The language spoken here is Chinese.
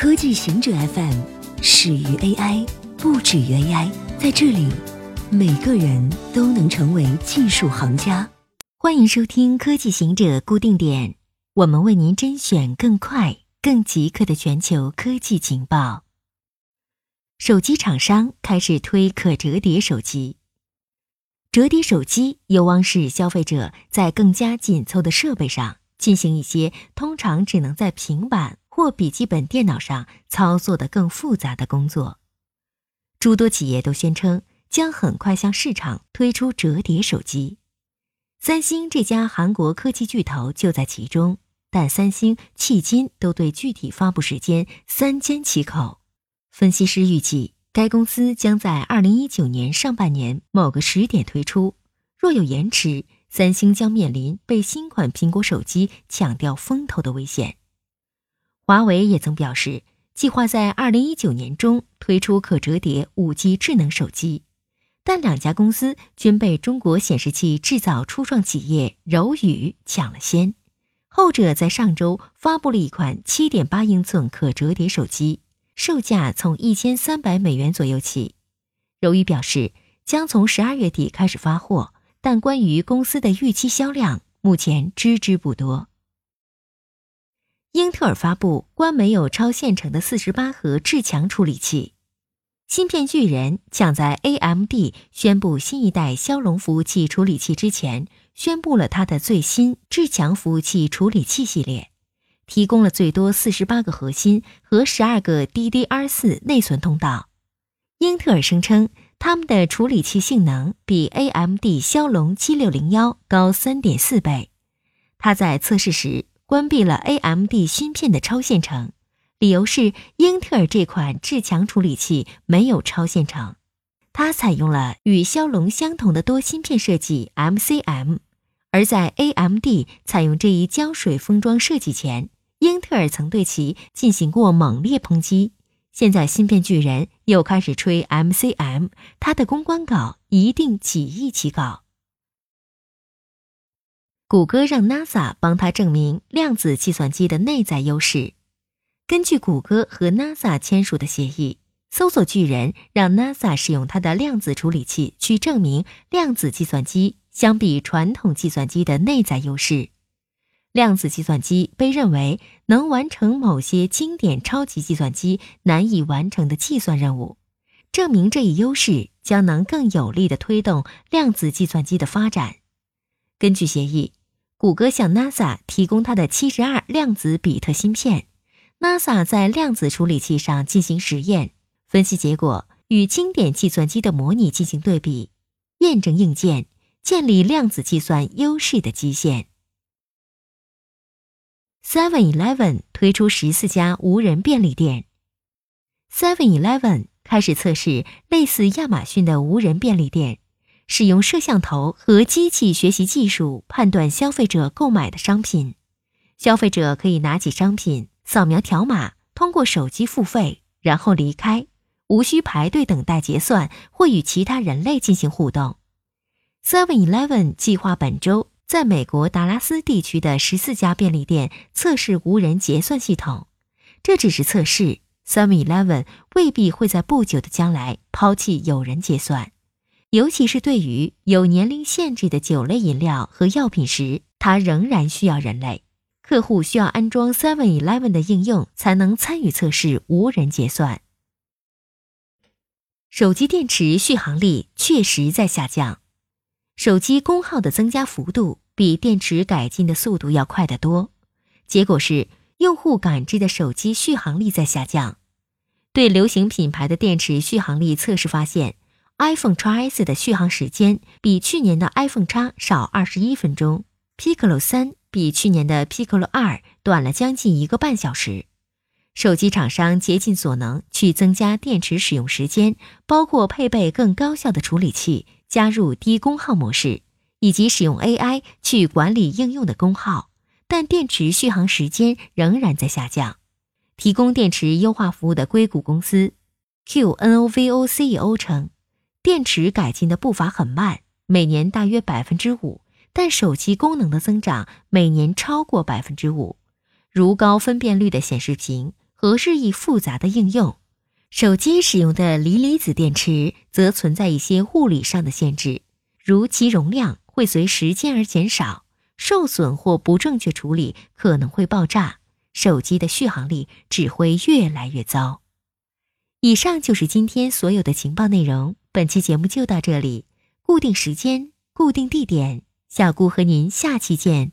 科技行者 FM 始于 AI，不止于 AI。在这里，每个人都能成为技术行家。欢迎收听科技行者固定点，我们为您甄选更快、更即刻的全球科技情报。手机厂商开始推可折叠手机。折叠手机有望使消费者在更加紧凑的设备上进行一些通常只能在平板或笔记本电脑上操作的更复杂的工作。诸多企业都宣称将很快向市场推出折叠手机。三星这家韩国科技巨头就在其中，但三星迄今都对具体发布时间三缄其口。分析师预计，该公司将在二零一九年上半年某个时点推出。若有延迟，三星将面临被新款苹果手机抢掉风头的危险。华为也曾表示，计划在二零一九年中推出可折叠五 G 智能手机。但两家公司均被中国显示器制造初创企业柔宇抢了先。后者在上周发布了一款7.8英寸可折叠手机，售价从1300美元左右起。柔宇表示将从12月底开始发货，但关于公司的预期销量，目前知之不多。英特尔发布关没有超线程的48核至强处理器。芯片巨人抢在 AMD 宣布新一代骁龙服务器处理器之前，宣布了它的最新至强服务器处理器系列，提供了最多四十八个核心和十二个 DDR4 内存通道。英特尔声称，他们的处理器性能比 AMD 骁龙七六零幺高三点四倍。它在测试时关闭了 AMD 芯片的超线程。理由是英特尔这款至强处理器没有超线程，它采用了与骁龙相同的多芯片设计 MCM，而在 AMD 采用这一胶水封装设计前，英特尔曾对其进行过猛烈抨击。现在芯片巨人又开始吹 MCM，它的公关稿一定几亿起稿。谷歌让 NASA 帮他证明量子计算机的内在优势。根据谷歌和 NASA 签署的协议，搜索巨人让 NASA 使用它的量子处理器去证明量子计算机相比传统计算机的内在优势。量子计算机被认为能完成某些经典超级计算机难以完成的计算任务。证明这一优势将能更有力地推动量子计算机的发展。根据协议，谷歌向 NASA 提供它的七十二量子比特芯片。NASA 在量子处理器上进行实验，分析结果与经典计算机的模拟进行对比，验证硬件，建立量子计算优势的基线。Seven Eleven 推出十四家无人便利店。Seven Eleven 开始测试类似亚马逊的无人便利店，使用摄像头和机器学习技术判断消费者购买的商品，消费者可以拿起商品。扫描条码，通过手机付费，然后离开，无需排队等待结算或与其他人类进行互动。Seven Eleven 计划本周在美国达拉斯地区的十四家便利店测试无人结算系统。这只是测试，Seven Eleven 未必会在不久的将来抛弃有人结算，尤其是对于有年龄限制的酒类饮料和药品时，它仍然需要人类。客户需要安装 Seven Eleven 的应用才能参与测试无人结算。手机电池续航力确实在下降，手机功耗的增加幅度比电池改进的速度要快得多。结果是，用户感知的手机续航力在下降。对流行品牌的电池续航力测试发现，iPhone X S 的续航时间比去年的 iPhone X 少二十一分钟，Piccolo 三。比去年的 Piccolo 二短了将近一个半小时。手机厂商竭尽所能去增加电池使用时间，包括配备更高效的处理器、加入低功耗模式，以及使用 AI 去管理应用的功耗，但电池续航时间仍然在下降。提供电池优化服务的硅谷公司 QNOVO CEO 称，电池改进的步伐很慢，每年大约百分之五。但手机功能的增长每年超过百分之五，如高分辨率的显示屏、和日益复杂的应用。手机使用的锂离子电池则存在一些物理上的限制，如其容量会随时间而减少，受损或不正确处理可能会爆炸，手机的续航力只会越来越糟。以上就是今天所有的情报内容，本期节目就到这里，固定时间，固定地点，小顾和您下期见。